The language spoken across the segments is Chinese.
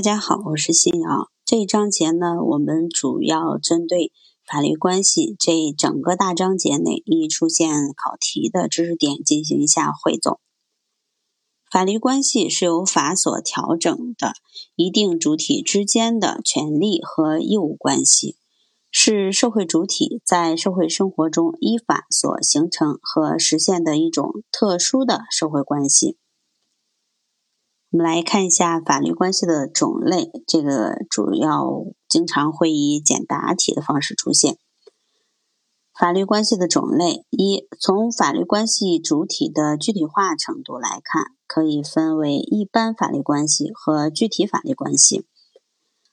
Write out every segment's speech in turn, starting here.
大家好，我是新瑶。这一章节呢，我们主要针对法律关系这整个大章节内易出现考题的知识点进行一下汇总。法律关系是由法所调整的一定主体之间的权利和义务关系，是社会主体在社会生活中依法所形成和实现的一种特殊的社会关系。我们来看一下法律关系的种类，这个主要经常会以简答题的方式出现。法律关系的种类一，从法律关系主体的具体化程度来看，可以分为一般法律关系和具体法律关系。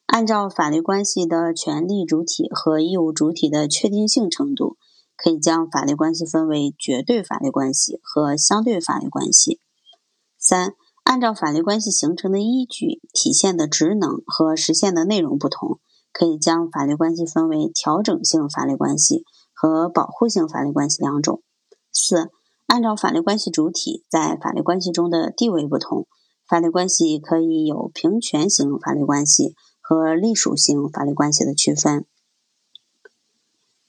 按照法律关系的权利主体和义务主体的确定性程度，可以将法律关系分为绝对法律关系和相对法律关系。三。按照法律关系形成的依据、体现的职能和实现的内容不同，可以将法律关系分为调整性法律关系和保护性法律关系两种。四、按照法律关系主体在法律关系中的地位不同，法律关系可以有平权型法律关系和隶属性法律关系的区分。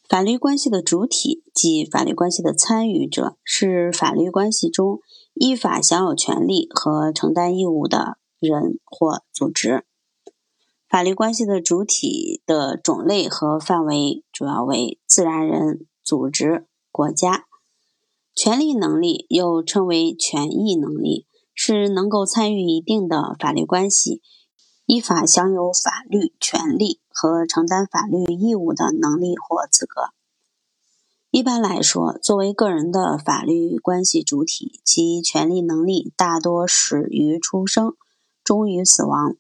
法律关系的主体即法律关系的参与者，是法律关系中。依法享有权利和承担义务的人或组织，法律关系的主体的种类和范围主要为自然人、组织、国家。权利能力又称为权益能力，是能够参与一定的法律关系，依法享有法律权利和承担法律义务的能力或资格。一般来说，作为个人的法律关系主体，其权利能力大多始于出生，终于死亡。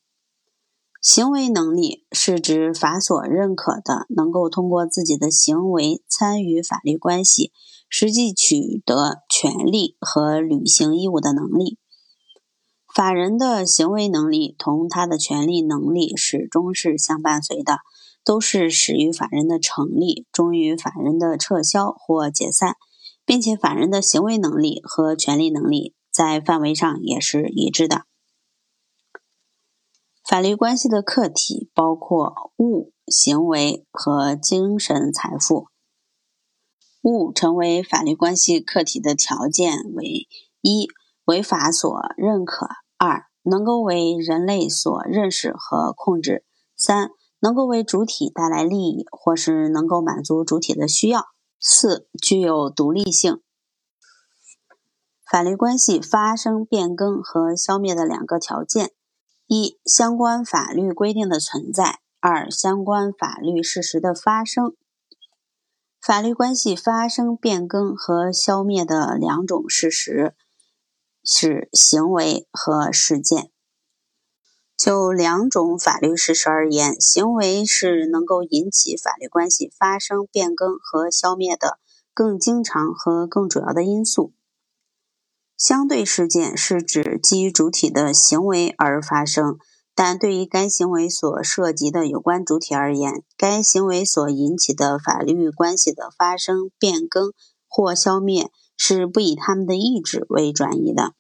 行为能力是指法所认可的，能够通过自己的行为参与法律关系，实际取得权利和履行义务的能力。法人的行为能力同他的权利能力始终是相伴随的。都是始于法人的成立，终于法人的撤销或解散，并且法人的行为能力和权利能力在范围上也是一致的。法律关系的客体包括物、行为和精神财富。物成为法律关系客体的条件为：一、为法所认可；二、能够为人类所认识和控制；三。能够为主体带来利益，或是能够满足主体的需要。四、具有独立性。法律关系发生、变更和消灭的两个条件：一、相关法律规定的存在；二、相关法律事实的发生。法律关系发生、变更和消灭的两种事实是行为和事件。就两种法律事实而言，行为是能够引起法律关系发生、变更和消灭的更经常和更主要的因素。相对事件是指基于主体的行为而发生，但对于该行为所涉及的有关主体而言，该行为所引起的法律关系的发生、变更或消灭是不以他们的意志为转移的。